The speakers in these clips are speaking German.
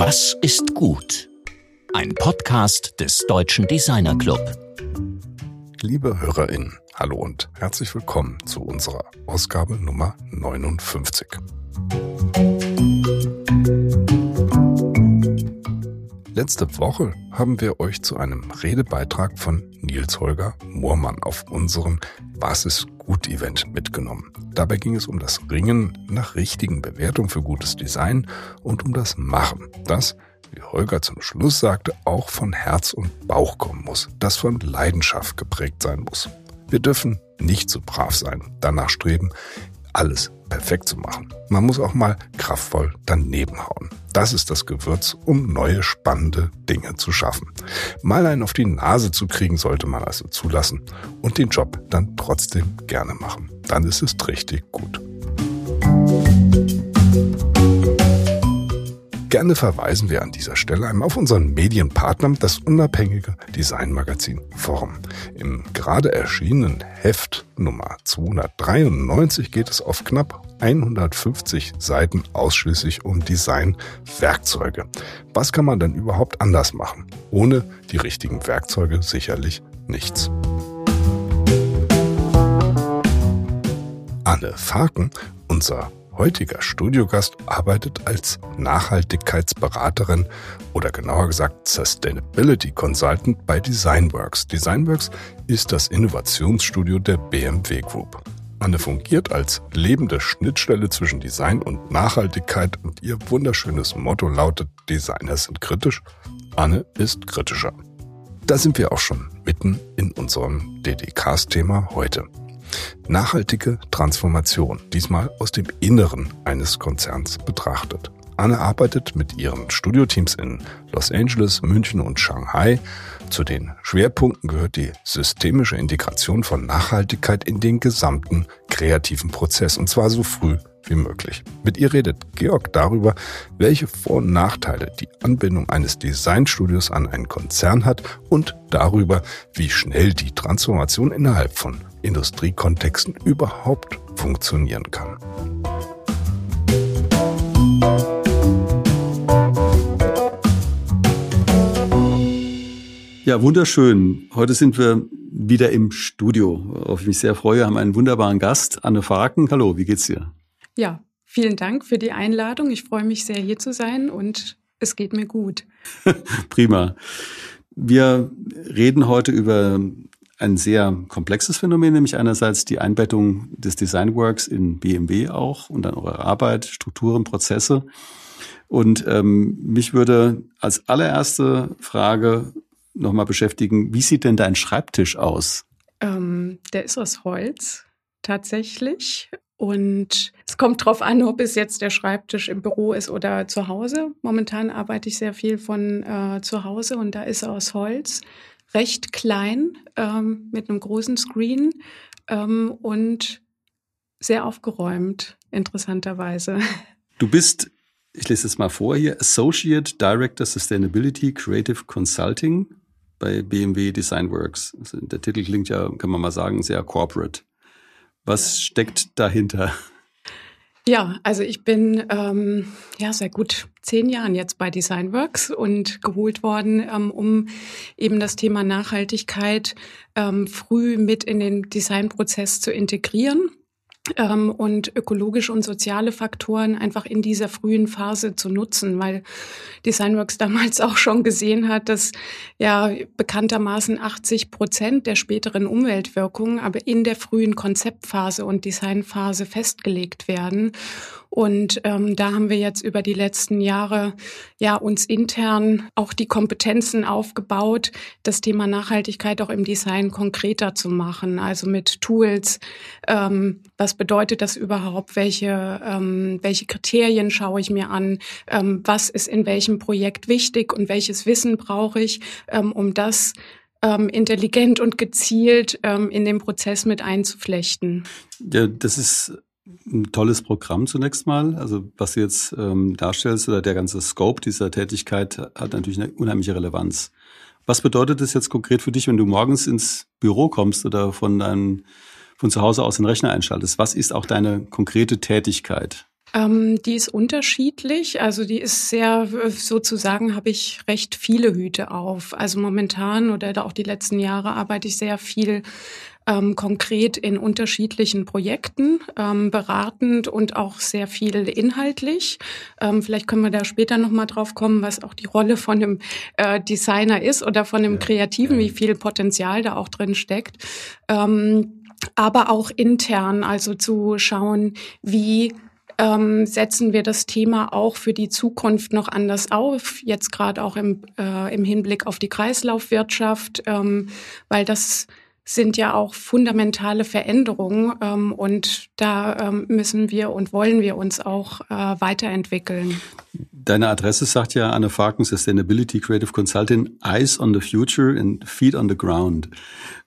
Was ist gut? Ein Podcast des Deutschen Designer Club. Liebe HörerInnen, hallo und herzlich willkommen zu unserer Ausgabe Nummer 59. Letzte Woche haben wir euch zu einem Redebeitrag von Nils Holger Moormann auf unserem Was ist gut Event mitgenommen. Dabei ging es um das Ringen nach richtigen Bewertungen für gutes Design und um das Machen. Das, wie Holger zum Schluss sagte, auch von Herz und Bauch kommen muss, das von Leidenschaft geprägt sein muss. Wir dürfen nicht so brav sein, danach streben, alles perfekt zu machen. Man muss auch mal kraftvoll daneben hauen. Das ist das Gewürz, um neue spannende Dinge zu schaffen. Mal einen auf die Nase zu kriegen, sollte man also zulassen und den Job dann trotzdem gerne machen. Dann ist es richtig gut. Gerne verweisen wir an dieser Stelle einmal auf unseren Medienpartner, das unabhängige Designmagazin Form. Im gerade erschienenen Heft Nummer 293 geht es auf knapp 150 Seiten ausschließlich um Designwerkzeuge. Was kann man denn überhaupt anders machen? Ohne die richtigen Werkzeuge sicherlich nichts. Anne Faken, unser heutiger Studiogast arbeitet als Nachhaltigkeitsberaterin oder genauer gesagt Sustainability Consultant bei Designworks. Designworks ist das Innovationsstudio der BMW Group. Anne fungiert als lebende Schnittstelle zwischen Design und Nachhaltigkeit und ihr wunderschönes Motto lautet Designer sind kritisch, Anne ist kritischer. Da sind wir auch schon mitten in unserem DDKs-Thema heute. Nachhaltige Transformation, diesmal aus dem Inneren eines Konzerns betrachtet. Anne arbeitet mit ihren Studioteams in Los Angeles, München und Shanghai. Zu den Schwerpunkten gehört die systemische Integration von Nachhaltigkeit in den gesamten kreativen Prozess und zwar so früh wie möglich. Mit ihr redet Georg darüber, welche Vor- und Nachteile die Anbindung eines Designstudios an einen Konzern hat und darüber, wie schnell die Transformation innerhalb von Industriekontexten überhaupt funktionieren kann. Ja, wunderschön. Heute sind wir wieder im Studio, auf ich mich sehr freue. Wir haben einen wunderbaren Gast, Anne Faken. Hallo, wie geht's dir? Ja, vielen Dank für die Einladung. Ich freue mich sehr, hier zu sein und es geht mir gut. Prima. Wir reden heute über ein sehr komplexes Phänomen, nämlich einerseits die Einbettung des Designworks in BMW auch und dann eure Arbeit, Strukturen, Prozesse. Und ähm, mich würde als allererste Frage nochmal beschäftigen, wie sieht denn dein Schreibtisch aus? Ähm, der ist aus Holz tatsächlich. Und es kommt drauf an, ob es jetzt der Schreibtisch im Büro ist oder zu Hause. Momentan arbeite ich sehr viel von äh, zu Hause und da ist er aus Holz recht klein ähm, mit einem großen Screen ähm, und sehr aufgeräumt, interessanterweise. Du bist, ich lese es mal vor hier, Associate Director Sustainability Creative Consulting bei BMW Designworks. Also der Titel klingt ja, kann man mal sagen, sehr corporate. Was steckt dahinter? Ja, also ich bin ähm, ja seit gut zehn Jahren jetzt bei Designworks und geholt worden, ähm, um eben das Thema Nachhaltigkeit ähm, früh mit in den Designprozess zu integrieren ähm, und ökologische und soziale Faktoren einfach in dieser frühen Phase zu nutzen, weil Designworks damals auch schon gesehen hat, dass ja bekanntermaßen 80 Prozent der späteren Umweltwirkungen aber in der frühen Konzeptphase und Designphase festgelegt werden. Und ähm, da haben wir jetzt über die letzten Jahre ja uns intern auch die Kompetenzen aufgebaut, das Thema Nachhaltigkeit auch im Design konkreter zu machen. Also mit Tools, ähm, was bedeutet das überhaupt? Welche, ähm, welche Kriterien schaue ich mir an? Ähm, was ist in welchem Projekt wichtig und welches Wissen brauche ich, ähm, um das ähm, intelligent und gezielt ähm, in den Prozess mit einzuflechten? Ja, das ist ein tolles Programm zunächst mal. Also was du jetzt ähm, darstellst oder der ganze Scope dieser Tätigkeit hat natürlich eine unheimliche Relevanz. Was bedeutet das jetzt konkret für dich, wenn du morgens ins Büro kommst oder von deinem von zu Hause aus den Rechner einschaltest? Was ist auch deine konkrete Tätigkeit? Ähm, die ist unterschiedlich. Also die ist sehr, sozusagen habe ich recht viele Hüte auf. Also momentan oder auch die letzten Jahre arbeite ich sehr viel ähm, konkret in unterschiedlichen Projekten, ähm, beratend und auch sehr viel inhaltlich. Ähm, vielleicht können wir da später nochmal drauf kommen, was auch die Rolle von einem äh, Designer ist oder von einem ja, Kreativen, wie viel Potenzial da auch drin steckt. Ähm, aber auch intern, also zu schauen, wie ähm, setzen wir das Thema auch für die Zukunft noch anders auf, jetzt gerade auch im, äh, im Hinblick auf die Kreislaufwirtschaft, ähm, weil das sind ja auch fundamentale Veränderungen ähm, und da ähm, müssen wir und wollen wir uns auch äh, weiterentwickeln. Deine Adresse sagt ja Anne Farken, Sustainability Creative Consultant, Eyes on the Future and Feet on the Ground.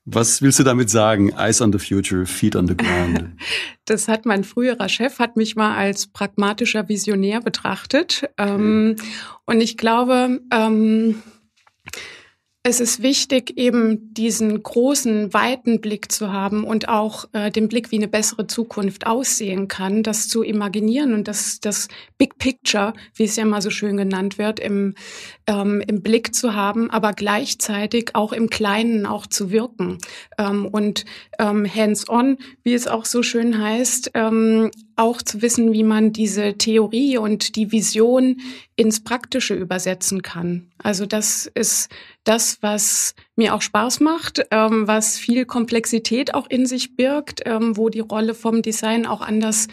Was willst du damit sagen? Eyes on the Future, Feet on the Ground. Das hat mein früherer Chef, hat mich mal als pragmatischer Visionär betrachtet. Ähm, und ich glaube, ähm, es ist wichtig, eben diesen großen, weiten Blick zu haben und auch äh, den Blick, wie eine bessere Zukunft aussehen kann, das zu imaginieren und das, das Big Picture, wie es ja mal so schön genannt wird, im, ähm, im Blick zu haben, aber gleichzeitig auch im Kleinen auch zu wirken ähm, und ähm, hands-on, wie es auch so schön heißt, ähm, auch zu wissen, wie man diese Theorie und die Vision ins Praktische übersetzen kann. Also das ist das, was mir auch Spaß macht, ähm, was viel Komplexität auch in sich birgt, ähm, wo die Rolle vom Design auch anders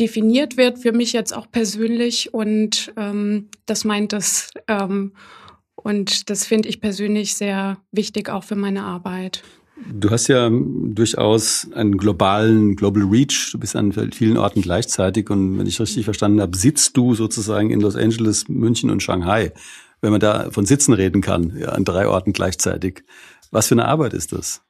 definiert wird, für mich jetzt auch persönlich. Und ähm, das meint das. Ähm, und das finde ich persönlich sehr wichtig auch für meine Arbeit. Du hast ja durchaus einen globalen Global Reach. Du bist an vielen Orten gleichzeitig und wenn ich richtig verstanden habe, sitzt du sozusagen in Los Angeles, München und Shanghai, wenn man da von Sitzen reden kann, ja, an drei Orten gleichzeitig. Was für eine Arbeit ist das?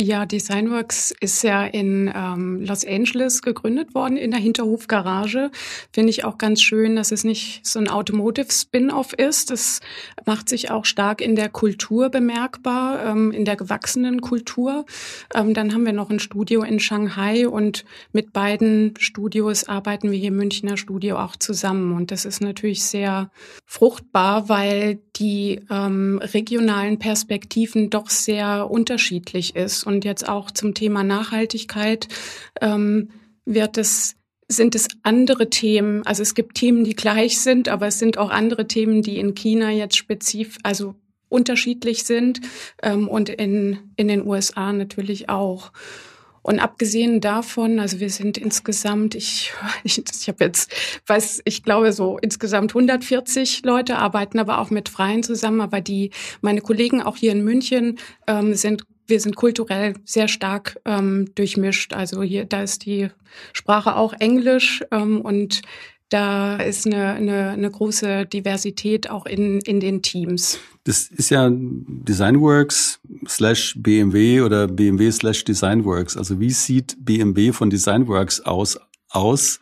Ja, Designworks ist ja in ähm, Los Angeles gegründet worden, in der Hinterhofgarage. Finde ich auch ganz schön, dass es nicht so ein Automotive-Spin-off ist. Das macht sich auch stark in der Kultur bemerkbar, ähm, in der gewachsenen Kultur. Ähm, dann haben wir noch ein Studio in Shanghai und mit beiden Studios arbeiten wir hier im Münchner Studio auch zusammen. Und das ist natürlich sehr fruchtbar, weil die ähm, regionalen Perspektiven doch sehr unterschiedlich ist und jetzt auch zum Thema Nachhaltigkeit ähm, wird es sind es andere Themen, also es gibt Themen, die gleich sind, aber es sind auch andere Themen, die in China jetzt spezifisch, also unterschiedlich sind ähm, und in, in den USA natürlich auch. Und abgesehen davon, also wir sind insgesamt, ich, ich, ich habe jetzt, weiß, ich glaube so insgesamt 140 Leute arbeiten aber auch mit Freien zusammen, aber die, meine Kollegen auch hier in München ähm, sind wir sind kulturell sehr stark ähm, durchmischt. Also hier, da ist die Sprache auch Englisch ähm, und da ist eine, eine, eine große Diversität auch in, in den Teams. Das ist ja Designworks slash BMW oder BMW slash Designworks. Also wie sieht BMW von Designworks aus? aus?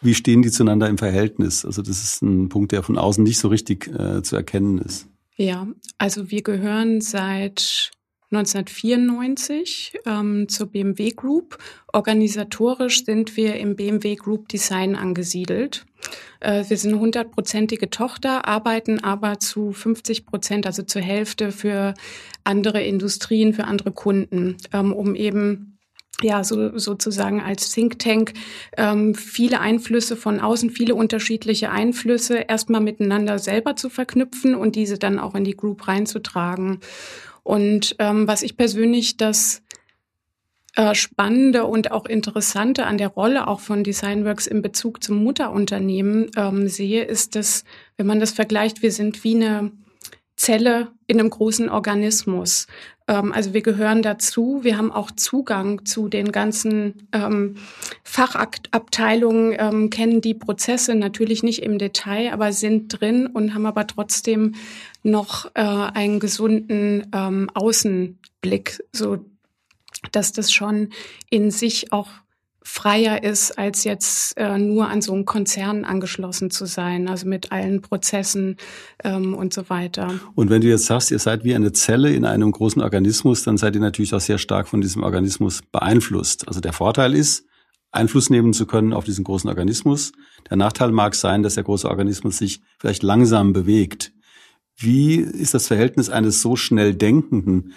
Wie stehen die zueinander im Verhältnis? Also das ist ein Punkt, der von außen nicht so richtig äh, zu erkennen ist. Ja, also wir gehören seit 1994 ähm, zur BMW Group. Organisatorisch sind wir im BMW Group Design angesiedelt. Äh, wir sind hundertprozentige Tochter, arbeiten aber zu 50 Prozent, also zur Hälfte für andere Industrien, für andere Kunden, ähm, um eben ja, so, sozusagen als Think Tank ähm, viele Einflüsse von außen, viele unterschiedliche Einflüsse erstmal miteinander selber zu verknüpfen und diese dann auch in die Group reinzutragen. Und ähm, was ich persönlich das äh, Spannende und auch Interessante an der Rolle auch von Designworks in Bezug zum Mutterunternehmen ähm, sehe, ist, dass, wenn man das vergleicht, wir sind wie eine Zelle in einem großen Organismus. Ähm, also wir gehören dazu. Wir haben auch Zugang zu den ganzen ähm, Fachabteilungen, ähm, kennen die Prozesse natürlich nicht im Detail, aber sind drin und haben aber trotzdem noch äh, einen gesunden ähm, Außenblick, so dass das schon in sich auch freier ist, als jetzt äh, nur an so einen Konzern angeschlossen zu sein, also mit allen Prozessen ähm, und so weiter. Und wenn du jetzt sagst, ihr seid wie eine Zelle in einem großen Organismus, dann seid ihr natürlich auch sehr stark von diesem Organismus beeinflusst. Also der Vorteil ist, Einfluss nehmen zu können auf diesen großen Organismus. Der Nachteil mag sein, dass der große Organismus sich vielleicht langsam bewegt. Wie ist das Verhältnis eines so schnell denkenden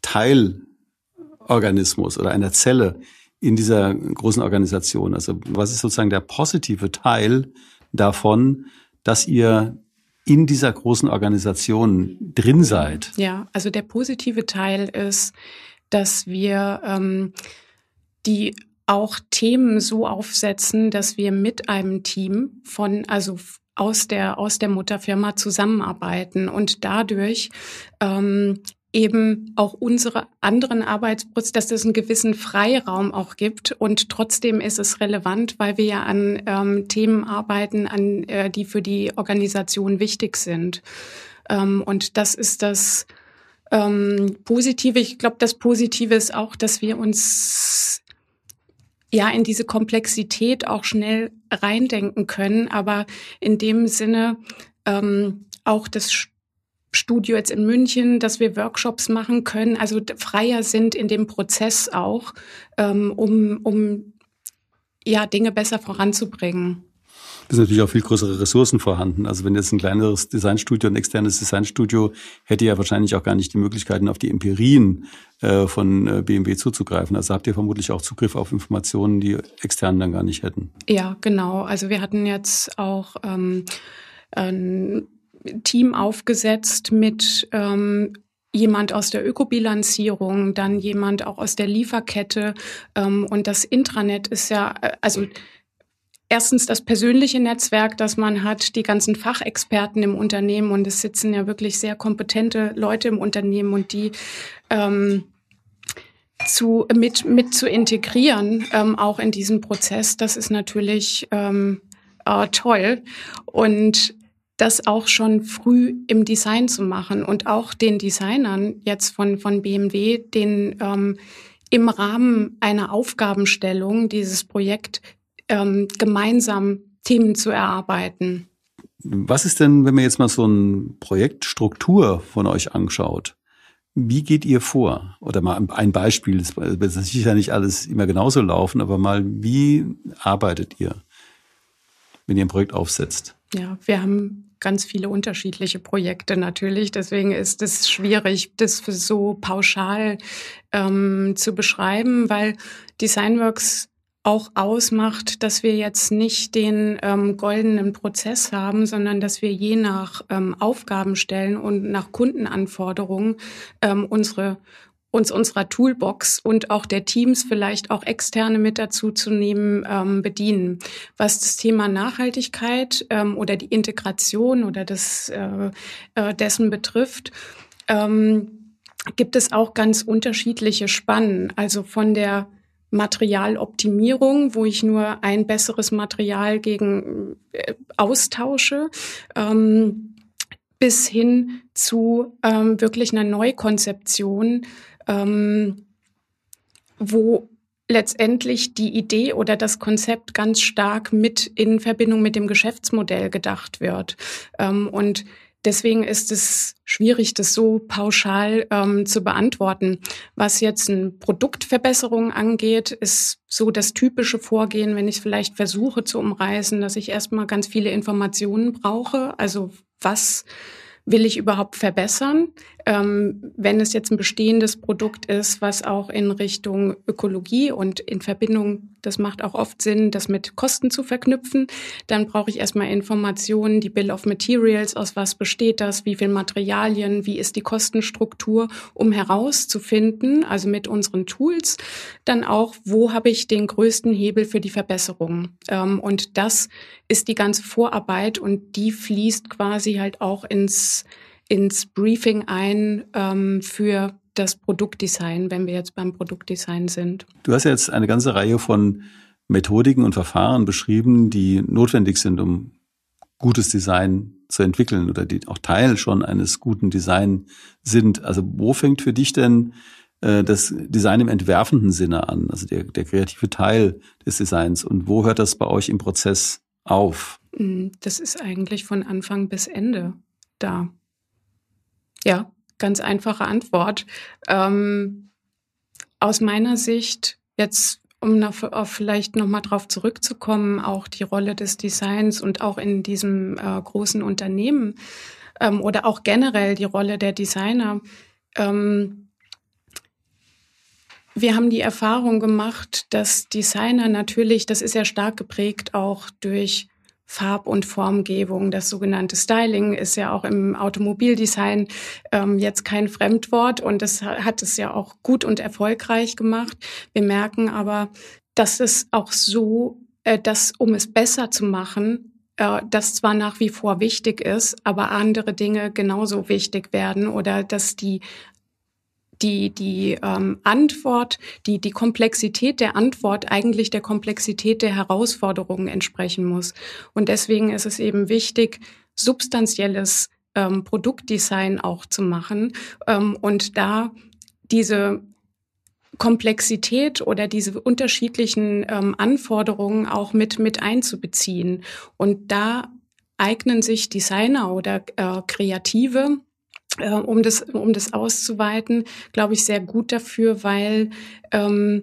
Teilorganismus oder einer Zelle in dieser großen Organisation? Also was ist sozusagen der positive Teil davon, dass ihr in dieser großen Organisation drin seid? Ja, also der positive Teil ist, dass wir ähm, die auch Themen so aufsetzen, dass wir mit einem Team von, also aus der, aus der Mutterfirma zusammenarbeiten und dadurch ähm, eben auch unsere anderen Arbeitsprozesse, dass es einen gewissen Freiraum auch gibt. Und trotzdem ist es relevant, weil wir ja an ähm, Themen arbeiten, an, äh, die für die Organisation wichtig sind. Ähm, und das ist das ähm, Positive. Ich glaube, das Positive ist auch, dass wir uns ja in diese Komplexität auch schnell reindenken können, aber in dem Sinne ähm, auch das Studio jetzt in München, dass wir Workshops machen können, also freier sind in dem Prozess auch, ähm, um, um ja Dinge besser voranzubringen. Es sind natürlich auch viel größere Ressourcen vorhanden. Also wenn jetzt ein kleineres Designstudio, ein externes Designstudio, hätte ja wahrscheinlich auch gar nicht die Möglichkeiten, auf die Empirien äh, von äh, BMW zuzugreifen. Also habt ihr vermutlich auch Zugriff auf Informationen, die externen dann gar nicht hätten. Ja, genau. Also wir hatten jetzt auch ähm, ein Team aufgesetzt mit ähm, jemand aus der Ökobilanzierung, dann jemand auch aus der Lieferkette. Ähm, und das Intranet ist ja, äh, also erstens das persönliche Netzwerk, das man hat, die ganzen Fachexperten im Unternehmen und es sitzen ja wirklich sehr kompetente Leute im Unternehmen und die ähm, zu, mit, mit zu integrieren, ähm, auch in diesem Prozess, das ist natürlich ähm, äh, toll. Und das auch schon früh im Design zu machen und auch den Designern jetzt von, von BMW, den ähm, im Rahmen einer Aufgabenstellung dieses Projekt ähm, gemeinsam Themen zu erarbeiten. Was ist denn, wenn man jetzt mal so eine Projektstruktur von euch anschaut? Wie geht ihr vor? Oder mal ein Beispiel, es wird sicher nicht alles immer genauso laufen, aber mal, wie arbeitet ihr, wenn ihr ein Projekt aufsetzt? Ja, wir haben ganz viele unterschiedliche Projekte natürlich. Deswegen ist es schwierig, das so pauschal ähm, zu beschreiben, weil Designworks auch ausmacht, dass wir jetzt nicht den ähm, goldenen Prozess haben, sondern dass wir je nach ähm, Aufgabenstellen und nach Kundenanforderungen ähm, unsere uns unserer Toolbox und auch der Teams vielleicht auch externe mit dazu zu nehmen, ähm, bedienen. Was das Thema Nachhaltigkeit ähm, oder die Integration oder das äh, äh, dessen betrifft, ähm, gibt es auch ganz unterschiedliche Spannen. Also von der Materialoptimierung, wo ich nur ein besseres Material gegen äh, austausche, ähm, bis hin zu ähm, wirklich einer Neukonzeption, ähm, wo letztendlich die Idee oder das Konzept ganz stark mit in Verbindung mit dem Geschäftsmodell gedacht wird. Ähm, und Deswegen ist es schwierig, das so pauschal ähm, zu beantworten. Was jetzt eine Produktverbesserung angeht, ist so das typische Vorgehen, wenn ich vielleicht versuche zu umreißen, dass ich erstmal ganz viele Informationen brauche. Also was will ich überhaupt verbessern? Ähm, wenn es jetzt ein bestehendes Produkt ist, was auch in Richtung Ökologie und in Verbindung, das macht auch oft Sinn, das mit Kosten zu verknüpfen, dann brauche ich erstmal Informationen, die Bill of Materials, aus was besteht das, wie viel Materialien, wie ist die Kostenstruktur, um herauszufinden, also mit unseren Tools, dann auch, wo habe ich den größten Hebel für die Verbesserung. Ähm, und das ist die ganze Vorarbeit und die fließt quasi halt auch ins ins Briefing ein ähm, für das Produktdesign, wenn wir jetzt beim Produktdesign sind. Du hast ja jetzt eine ganze Reihe von Methodiken und Verfahren beschrieben, die notwendig sind, um gutes Design zu entwickeln oder die auch Teil schon eines guten Design sind. Also wo fängt für dich denn äh, das Design im entwerfenden Sinne an, also der, der kreative Teil des Designs und wo hört das bei euch im Prozess auf? Mm, das ist eigentlich von Anfang bis Ende da. Ja, ganz einfache Antwort. Ähm, aus meiner Sicht jetzt um noch, vielleicht nochmal drauf zurückzukommen, auch die Rolle des Designs und auch in diesem äh, großen Unternehmen ähm, oder auch generell die Rolle der Designer. Ähm, wir haben die Erfahrung gemacht, dass Designer natürlich, das ist ja stark geprägt auch durch Farb- und Formgebung. Das sogenannte Styling ist ja auch im Automobildesign ähm, jetzt kein Fremdwort und das hat es ja auch gut und erfolgreich gemacht. Wir merken aber, dass es auch so, äh, dass um es besser zu machen, äh, das zwar nach wie vor wichtig ist, aber andere Dinge genauso wichtig werden oder dass die die, die ähm, Antwort, die, die Komplexität der Antwort eigentlich der Komplexität der Herausforderungen entsprechen muss. Und deswegen ist es eben wichtig, substanzielles ähm, Produktdesign auch zu machen ähm, und da diese Komplexität oder diese unterschiedlichen ähm, Anforderungen auch mit, mit einzubeziehen. Und da eignen sich Designer oder äh, Kreative äh, um das, um das auszuweiten, glaube ich, sehr gut dafür, weil ähm,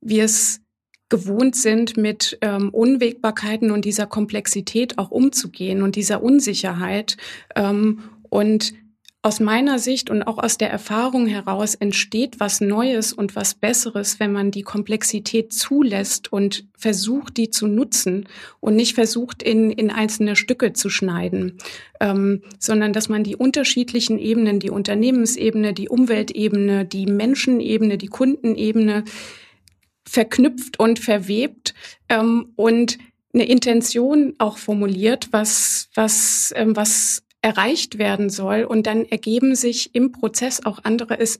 wir es gewohnt sind, mit ähm, Unwägbarkeiten und dieser Komplexität auch umzugehen und dieser Unsicherheit. Ähm, und aus meiner Sicht und auch aus der Erfahrung heraus entsteht was Neues und was Besseres, wenn man die Komplexität zulässt und versucht, die zu nutzen und nicht versucht, in, in einzelne Stücke zu schneiden, ähm, sondern dass man die unterschiedlichen Ebenen, die Unternehmensebene, die Umweltebene, die Menschenebene, die Kundenebene verknüpft und verwebt ähm, und eine Intention auch formuliert, was, was, ähm, was erreicht werden soll. Und dann ergeben sich im Prozess auch andere, es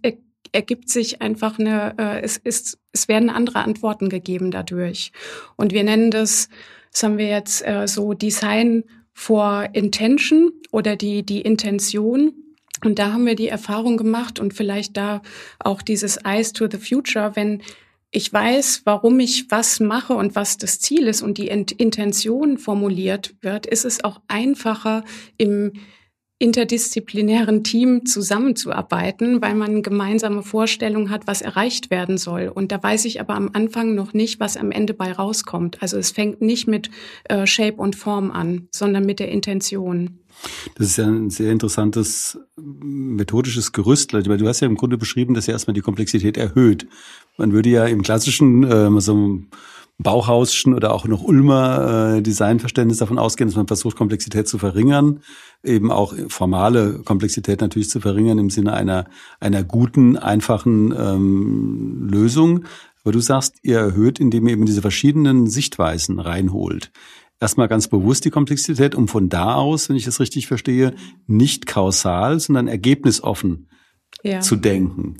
ergibt sich einfach eine, äh, es ist, es werden andere Antworten gegeben dadurch. Und wir nennen das, das haben wir jetzt äh, so Design for Intention oder die, die Intention. Und da haben wir die Erfahrung gemacht und vielleicht da auch dieses Eyes to the Future, wenn ich weiß, warum ich was mache und was das Ziel ist und die Intention formuliert wird, ist es auch einfacher im interdisziplinären Team zusammenzuarbeiten, weil man gemeinsame Vorstellungen hat, was erreicht werden soll. Und da weiß ich aber am Anfang noch nicht, was am Ende bei rauskommt. Also es fängt nicht mit äh, Shape und Form an, sondern mit der Intention. Das ist ja ein sehr interessantes methodisches Gerüst, weil du hast ja im Grunde beschrieben, dass ja erstmal die Komplexität erhöht. Man würde ja im klassischen äh, so Bauhauschen oder auch noch Ulmer äh, Designverständnis davon ausgehen, dass man versucht, Komplexität zu verringern, eben auch formale Komplexität natürlich zu verringern im Sinne einer, einer guten, einfachen ähm, Lösung. Aber du sagst, ihr erhöht, indem ihr eben diese verschiedenen Sichtweisen reinholt. Erstmal ganz bewusst die Komplexität, um von da aus, wenn ich das richtig verstehe, nicht kausal, sondern ergebnisoffen ja. zu denken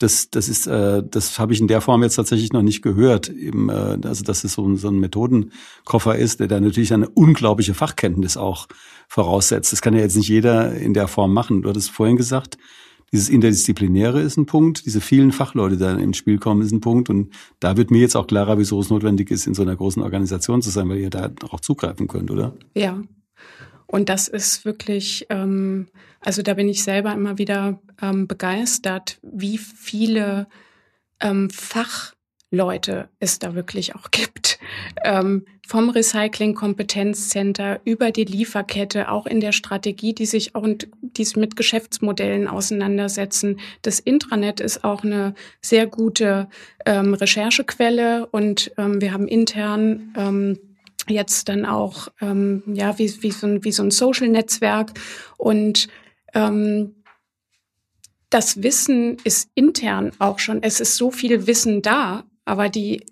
das, das ist, äh, das habe ich in der Form jetzt tatsächlich noch nicht gehört. Eben, äh, also dass es so, so ein Methodenkoffer ist, der da natürlich eine unglaubliche Fachkenntnis auch voraussetzt. Das kann ja jetzt nicht jeder in der Form machen. Du hattest vorhin gesagt, dieses Interdisziplinäre ist ein Punkt, diese vielen Fachleute, die da ins Spiel kommen, ist ein Punkt. Und da wird mir jetzt auch klarer, wieso es notwendig ist, in so einer großen Organisation zu sein, weil ihr da auch zugreifen könnt, oder? Ja, und das ist wirklich, ähm, also da bin ich selber immer wieder ähm, begeistert, wie viele ähm, Fachleute es da wirklich auch gibt. Ähm, vom Recycling-Kompetenzcenter über die Lieferkette, auch in der Strategie, die sich auch und die sich mit Geschäftsmodellen auseinandersetzen. Das Intranet ist auch eine sehr gute ähm, Recherchequelle und ähm, wir haben intern ähm, jetzt dann auch ähm, ja wie, wie, so ein, wie so ein Social-Netzwerk und ähm, das Wissen ist intern auch schon, es ist so viel Wissen da, aber die,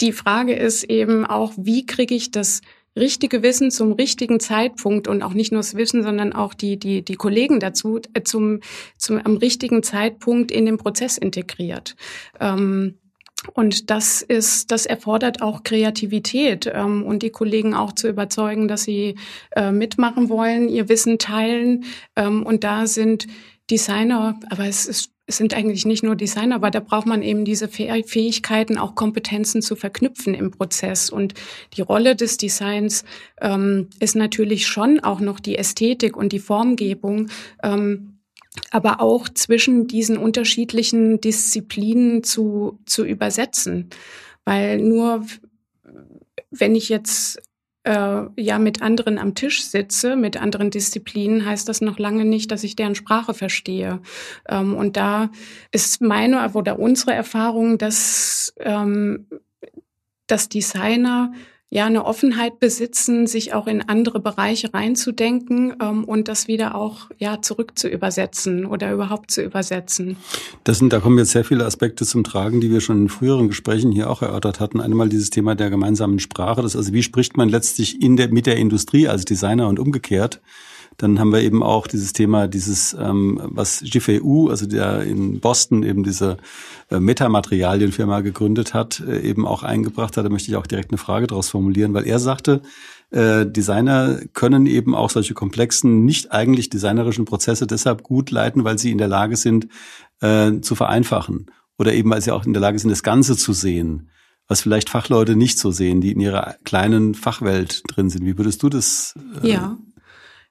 die Frage ist eben auch, wie kriege ich das richtige Wissen zum richtigen Zeitpunkt und auch nicht nur das Wissen, sondern auch die, die, die Kollegen dazu äh, zum, zum, am richtigen Zeitpunkt in den Prozess integriert. Ähm, und das ist, das erfordert auch Kreativität ähm, und die Kollegen auch zu überzeugen, dass sie äh, mitmachen wollen, ihr Wissen teilen. Ähm, und da sind Designer, aber es ist es sind eigentlich nicht nur Designer, aber da braucht man eben diese Fähigkeiten, auch Kompetenzen zu verknüpfen im Prozess. Und die Rolle des Designs ähm, ist natürlich schon auch noch die Ästhetik und die Formgebung. Ähm, aber auch zwischen diesen unterschiedlichen Disziplinen zu, zu übersetzen. Weil nur wenn ich jetzt äh, ja mit anderen am Tisch sitze, mit anderen Disziplinen, heißt das noch lange nicht, dass ich deren Sprache verstehe. Ähm, und da ist meine oder unsere Erfahrung, dass, ähm, dass Designer ja eine Offenheit besitzen, sich auch in andere Bereiche reinzudenken ähm, und das wieder auch ja zurück zu übersetzen oder überhaupt zu übersetzen. Das sind, da kommen jetzt sehr viele Aspekte zum Tragen, die wir schon in früheren Gesprächen hier auch erörtert hatten. Einmal dieses Thema der gemeinsamen Sprache, das also wie spricht man letztlich in der mit der Industrie als Designer und umgekehrt. Dann haben wir eben auch dieses Thema, dieses, ähm, was GFU, also der in Boston eben diese äh, Metamaterialienfirma gegründet hat, äh, eben auch eingebracht hat. Da möchte ich auch direkt eine Frage daraus formulieren, weil er sagte, äh, Designer können eben auch solche komplexen, nicht eigentlich designerischen Prozesse deshalb gut leiten, weil sie in der Lage sind, äh, zu vereinfachen. Oder eben, weil sie auch in der Lage sind, das Ganze zu sehen was vielleicht Fachleute nicht so sehen, die in ihrer kleinen Fachwelt drin sind. Wie würdest du das? Äh, ja,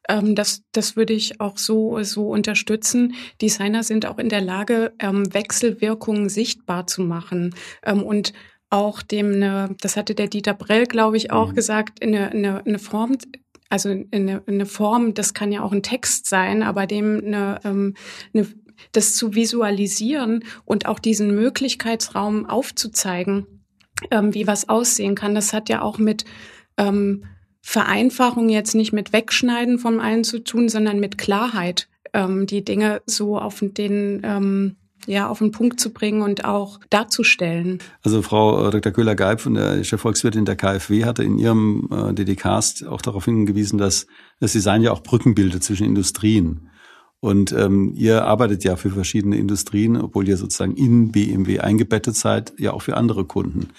ähm, das, das würde ich auch so, so unterstützen. Designer sind auch in der Lage, ähm, Wechselwirkungen sichtbar zu machen ähm, und auch dem eine, das hatte der Dieter Brell, glaube ich, auch mhm. gesagt, eine, eine, eine Form, also eine, eine Form, das kann ja auch ein Text sein, aber dem eine, ähm, eine das zu visualisieren und auch diesen Möglichkeitsraum aufzuzeigen, ähm, wie was aussehen kann. Das hat ja auch mit ähm, Vereinfachung jetzt nicht mit Wegschneiden von allen zu tun, sondern mit Klarheit, ähm, die Dinge so auf den ähm, ja, auf den Punkt zu bringen und auch darzustellen. Also Frau äh, Dr. Köhler-Geib von der Chefvolkswirtin der KfW hatte in ihrem äh, DDcast auch darauf hingewiesen, dass das Design ja auch Brücken bildet zwischen Industrien. Und ähm, ihr arbeitet ja für verschiedene Industrien, obwohl ihr sozusagen in BMW eingebettet seid, ja auch für andere Kunden.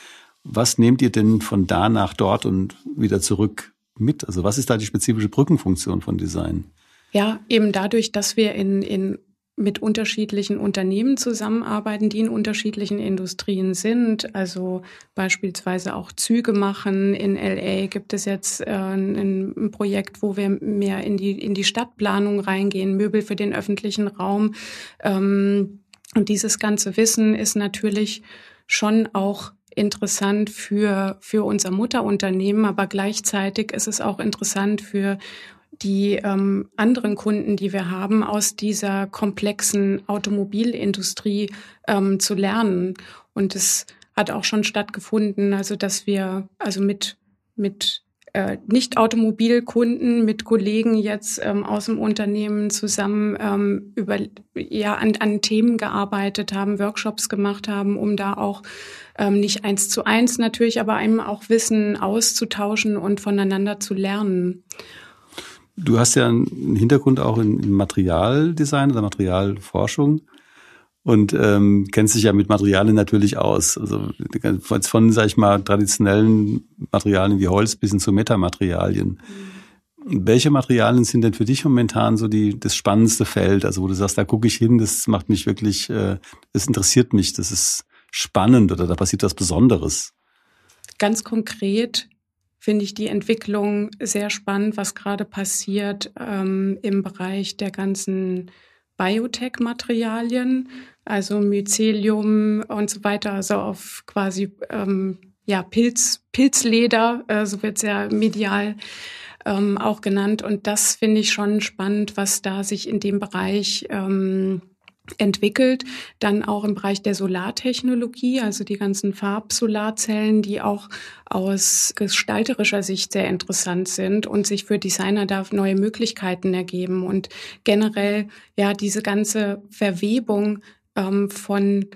Was nehmt ihr denn von da nach dort und wieder zurück mit? Also was ist da die spezifische Brückenfunktion von Design? Ja, eben dadurch, dass wir in, in mit unterschiedlichen Unternehmen zusammenarbeiten, die in unterschiedlichen Industrien sind. Also beispielsweise auch Züge machen. In LA gibt es jetzt äh, ein, Projekt, wo wir mehr in die, in die Stadtplanung reingehen, Möbel für den öffentlichen Raum. Ähm, und dieses ganze Wissen ist natürlich schon auch interessant für, für unser Mutterunternehmen, aber gleichzeitig ist es auch interessant für die ähm, anderen Kunden, die wir haben, aus dieser komplexen Automobilindustrie ähm, zu lernen. Und es hat auch schon stattgefunden, also dass wir also mit mit äh, Nicht-Automobilkunden mit Kollegen jetzt ähm, aus dem Unternehmen zusammen ähm, über ja an, an Themen gearbeitet haben, Workshops gemacht haben, um da auch ähm, nicht eins zu eins natürlich, aber einem auch Wissen auszutauschen und voneinander zu lernen. Du hast ja einen Hintergrund auch in Materialdesign oder Materialforschung und ähm, kennst dich ja mit Materialien natürlich aus. Also von, sag ich mal, traditionellen Materialien wie Holz bis hin zu Metamaterialien. Welche Materialien sind denn für dich momentan so die das spannendste Feld? Also wo du sagst, da gucke ich hin, das macht mich wirklich, äh, das interessiert mich, das ist spannend oder da passiert was Besonderes. Ganz konkret finde ich die Entwicklung sehr spannend, was gerade passiert ähm, im Bereich der ganzen Biotech-Materialien also Mycelium und so weiter, also auf quasi ähm, ja Pilz, Pilzleder, äh, so wird's ja medial ähm, auch genannt. Und das finde ich schon spannend, was da sich in dem Bereich ähm, entwickelt. Dann auch im Bereich der Solartechnologie, also die ganzen Farbsolarzellen, die auch aus gestalterischer Sicht sehr interessant sind und sich für Designer da neue Möglichkeiten ergeben. Und generell, ja, diese ganze Verwebung ähm, von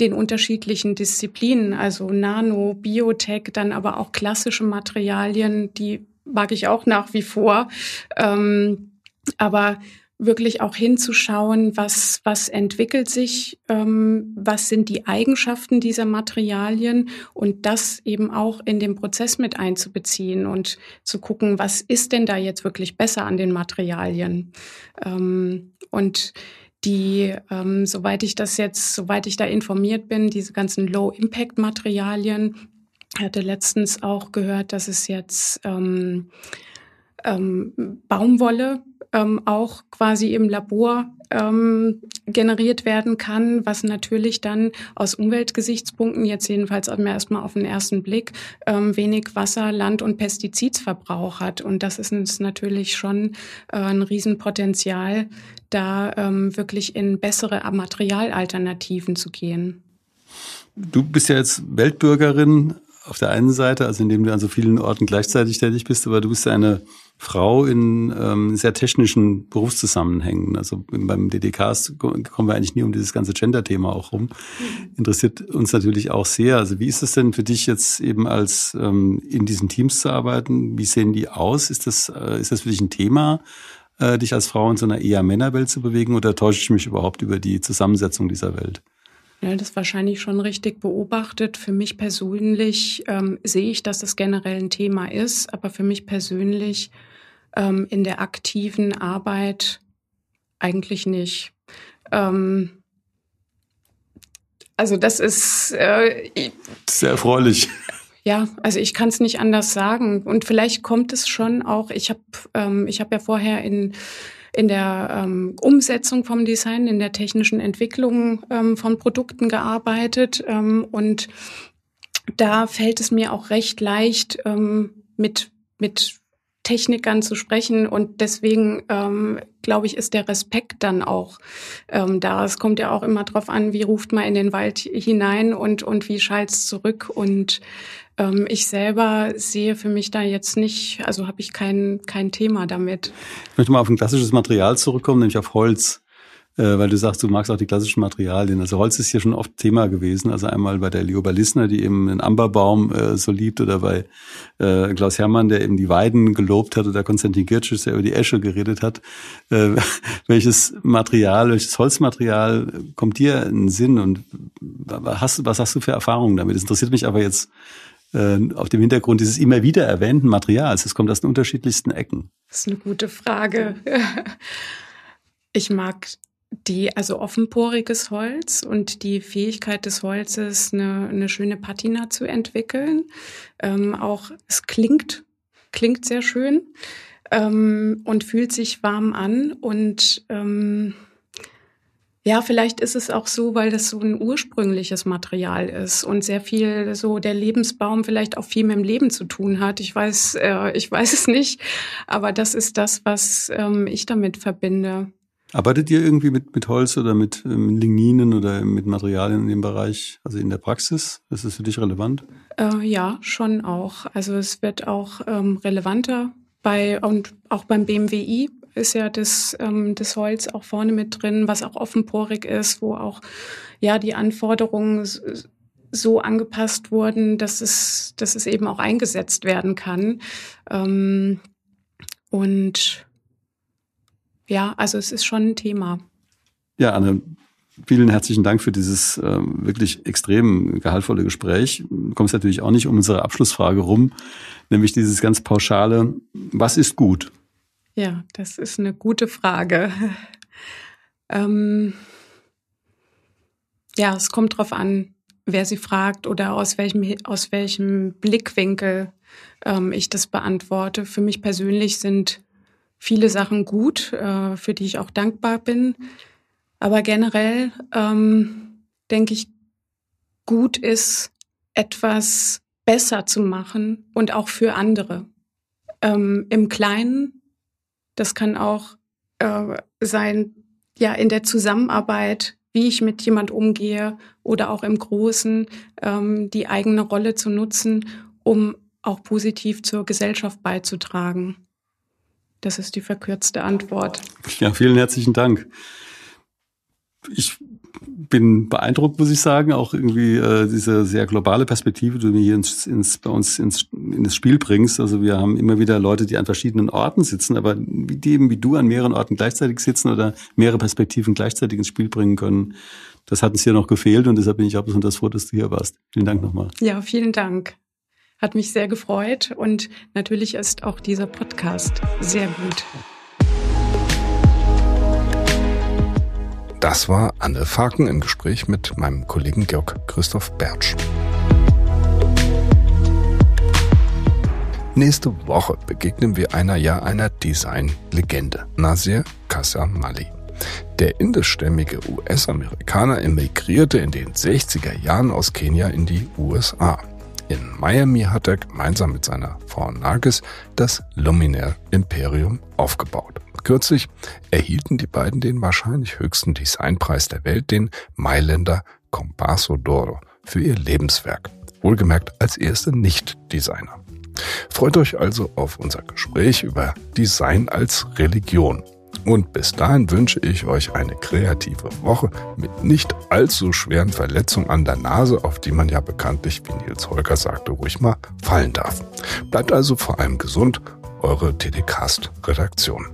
den unterschiedlichen Disziplinen, also Nano, Biotech, dann aber auch klassische Materialien, die mag ich auch nach wie vor. Ähm, aber wirklich auch hinzuschauen, was, was entwickelt sich, ähm, was sind die Eigenschaften dieser Materialien und das eben auch in den Prozess mit einzubeziehen und zu gucken, was ist denn da jetzt wirklich besser an den Materialien. Ähm, und die, ähm, soweit ich das jetzt, soweit ich da informiert bin, diese ganzen Low-Impact-Materialien, hatte letztens auch gehört, dass es jetzt ähm, ähm, Baumwolle ähm, auch quasi im Labor ähm, generiert werden kann, was natürlich dann aus Umweltgesichtspunkten, jetzt jedenfalls erstmal auf den ersten Blick, ähm, wenig Wasser, Land und Pestizidverbrauch hat. Und das ist uns natürlich schon äh, ein Riesenpotenzial, da ähm, wirklich in bessere Materialalternativen zu gehen. Du bist ja jetzt Weltbürgerin auf der einen Seite, also indem du an so vielen Orten gleichzeitig tätig bist, aber du bist eine Frau in ähm, sehr technischen Berufszusammenhängen. Also beim DDK kommen wir eigentlich nie um dieses ganze Gender-Thema auch rum. Interessiert uns natürlich auch sehr. Also wie ist es denn für dich jetzt eben als ähm, in diesen Teams zu arbeiten? Wie sehen die aus? Ist das, äh, ist das für dich ein Thema, äh, dich als Frau in so einer eher Männerwelt zu bewegen oder täusche ich mich überhaupt über die Zusammensetzung dieser Welt? Ja, das wahrscheinlich schon richtig beobachtet. Für mich persönlich ähm, sehe ich, dass das generell ein Thema ist, aber für mich persönlich ähm, in der aktiven Arbeit eigentlich nicht. Ähm, also das ist äh, sehr erfreulich. Ja, also ich kann es nicht anders sagen. Und vielleicht kommt es schon auch. Ich habe ähm, ich habe ja vorher in in der ähm, Umsetzung vom Design, in der technischen Entwicklung ähm, von Produkten gearbeitet. Ähm, und da fällt es mir auch recht leicht, ähm, mit, mit Technikern zu sprechen und deswegen ähm, glaube ich, ist der Respekt dann auch ähm, da. Es kommt ja auch immer drauf an, wie ruft man in den Wald hinein und und wie schallt es zurück und ähm, ich selber sehe für mich da jetzt nicht, also habe ich kein, kein Thema damit. Ich möchte mal auf ein klassisches Material zurückkommen, nämlich auf Holz äh, weil du sagst, du magst auch die klassischen Materialien. Also Holz ist hier schon oft Thema gewesen. Also einmal bei der Lioba Lissner, die eben den Amberbaum äh, so liebt, oder bei äh, Klaus Hermann, der eben die Weiden gelobt hat, oder Konstantin Girtsches, der über die Esche geredet hat. Äh, welches Material, welches Holzmaterial kommt dir in den Sinn und hast, was hast du für Erfahrungen damit? Das interessiert mich aber jetzt äh, auf dem Hintergrund dieses immer wieder erwähnten Materials. Es kommt aus den unterschiedlichsten Ecken. Das ist eine gute Frage. Ich mag die, also offenporiges Holz und die Fähigkeit des Holzes, eine, eine schöne Patina zu entwickeln. Ähm, auch es klingt, klingt sehr schön ähm, und fühlt sich warm an und ähm, ja, vielleicht ist es auch so, weil das so ein ursprüngliches Material ist und sehr viel so der Lebensbaum vielleicht auch viel mit dem Leben zu tun hat. Ich weiß, äh, ich weiß es nicht, aber das ist das, was ähm, ich damit verbinde. Arbeitet ihr irgendwie mit, mit Holz oder mit ähm, Ligninen oder mit Materialien in dem Bereich, also in der Praxis? Ist das für dich relevant? Äh, ja, schon auch. Also es wird auch ähm, relevanter bei und auch beim BMWI ist ja das, ähm, das Holz auch vorne mit drin, was auch offenporig ist, wo auch ja die Anforderungen so angepasst wurden, dass es, dass es eben auch eingesetzt werden kann. Ähm, und ja, also es ist schon ein Thema. Ja, Anne, vielen herzlichen Dank für dieses äh, wirklich extrem gehaltvolle Gespräch. Du kommst natürlich auch nicht um unsere Abschlussfrage rum, nämlich dieses ganz pauschale, was ist gut? Ja, das ist eine gute Frage. ähm, ja, es kommt drauf an, wer sie fragt oder aus welchem, aus welchem Blickwinkel ähm, ich das beantworte. Für mich persönlich sind viele Sachen gut, äh, für die ich auch dankbar bin. Aber generell ähm, denke ich, gut ist, etwas besser zu machen und auch für andere. Ähm, Im Kleinen, das kann auch äh, sein, ja, in der Zusammenarbeit, wie ich mit jemand umgehe oder auch im Großen, ähm, die eigene Rolle zu nutzen, um auch positiv zur Gesellschaft beizutragen. Das ist die verkürzte Antwort. Ja, vielen herzlichen Dank. Ich bin beeindruckt, muss ich sagen, auch irgendwie äh, diese sehr globale Perspektive, die du hier ins, ins, bei uns ins, ins Spiel bringst. Also wir haben immer wieder Leute, die an verschiedenen Orten sitzen, aber die eben wie du an mehreren Orten gleichzeitig sitzen oder mehrere Perspektiven gleichzeitig ins Spiel bringen können. Das hat uns hier noch gefehlt und deshalb bin ich auch besonders froh, dass du hier warst. Vielen Dank nochmal. Ja, vielen Dank. Hat mich sehr gefreut und natürlich ist auch dieser Podcast sehr gut. Das war Anne Faken im Gespräch mit meinem Kollegen Georg Christoph Bertsch. Nächste Woche begegnen wir einer ja einer Design-Legende, Nasir Kassamali. Der indischstämmige US-Amerikaner emigrierte in den 60er Jahren aus Kenia in die USA. In Miami hat er gemeinsam mit seiner Frau Nargis das Luminaire Imperium aufgebaut. Kürzlich erhielten die beiden den wahrscheinlich höchsten Designpreis der Welt, den Mailänder Compasso d'Oro, für ihr Lebenswerk. Wohlgemerkt als erste Nicht-Designer. Freut euch also auf unser Gespräch über Design als Religion. Und bis dahin wünsche ich euch eine kreative Woche mit nicht allzu schweren Verletzungen an der Nase, auf die man ja bekanntlich, wie Nils Holger sagte, ruhig mal fallen darf. Bleibt also vor allem gesund, eure TDcast-Redaktion.